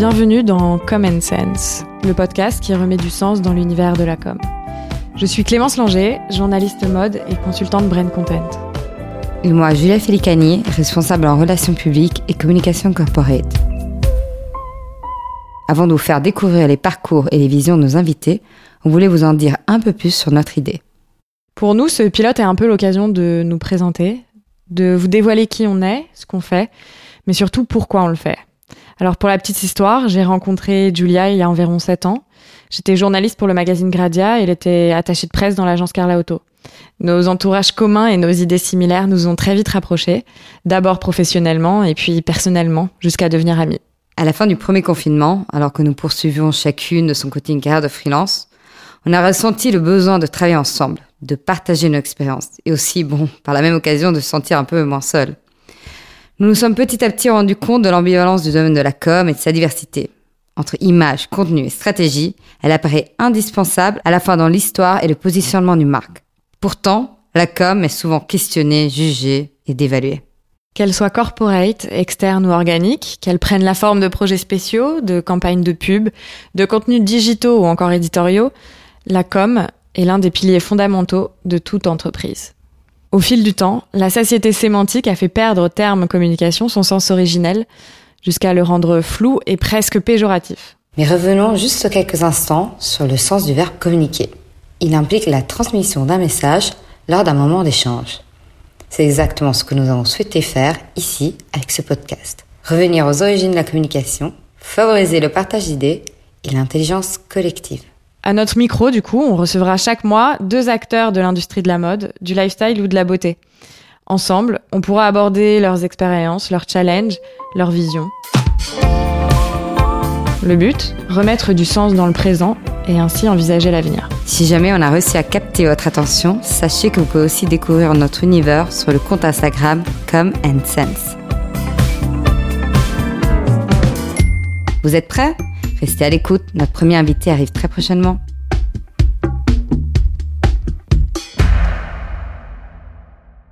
Bienvenue dans Common Sense, le podcast qui remet du sens dans l'univers de la com. Je suis Clémence Langer, journaliste mode et consultante Brain Content. Et moi, Julia Félicani, responsable en relations publiques et communication corporate. Avant de vous faire découvrir les parcours et les visions de nos invités, on voulait vous en dire un peu plus sur notre idée. Pour nous, ce pilote est un peu l'occasion de nous présenter, de vous dévoiler qui on est, ce qu'on fait, mais surtout pourquoi on le fait. Alors pour la petite histoire, j'ai rencontré Julia il y a environ 7 ans. J'étais journaliste pour le magazine Gradia et elle était attachée de presse dans l'agence Carla Auto. Nos entourages communs et nos idées similaires nous ont très vite rapprochés, d'abord professionnellement et puis personnellement, jusqu'à devenir amis. À la fin du premier confinement, alors que nous poursuivions chacune de son côté une carrière de freelance, on a ressenti le besoin de travailler ensemble, de partager nos expériences et aussi, bon, par la même occasion, de se sentir un peu moins seul. Nous nous sommes petit à petit rendus compte de l'ambivalence du domaine de la com et de sa diversité. Entre image, contenu et stratégie, elle apparaît indispensable à la fois dans l'histoire et le positionnement d'une marque. Pourtant, la com est souvent questionnée, jugée et dévaluée. Qu'elle soit corporate, externe ou organique, qu'elle prenne la forme de projets spéciaux, de campagnes de pub, de contenus digitaux ou encore éditoriaux, la com est l'un des piliers fondamentaux de toute entreprise. Au fil du temps, la satiété sémantique a fait perdre au terme communication son sens originel, jusqu'à le rendre flou et presque péjoratif. Mais revenons juste quelques instants sur le sens du verbe communiquer. Il implique la transmission d'un message lors d'un moment d'échange. C'est exactement ce que nous avons souhaité faire ici avec ce podcast. Revenir aux origines de la communication, favoriser le partage d'idées et l'intelligence collective. À notre micro, du coup, on recevra chaque mois deux acteurs de l'industrie de la mode, du lifestyle ou de la beauté. Ensemble, on pourra aborder leurs expériences, leurs challenges, leurs visions. Le but Remettre du sens dans le présent et ainsi envisager l'avenir. Si jamais on a réussi à capter votre attention, sachez que vous pouvez aussi découvrir notre univers sur le compte Instagram Come and Sense. Vous êtes prêts? Restez à l'écoute, notre premier invité arrive très prochainement.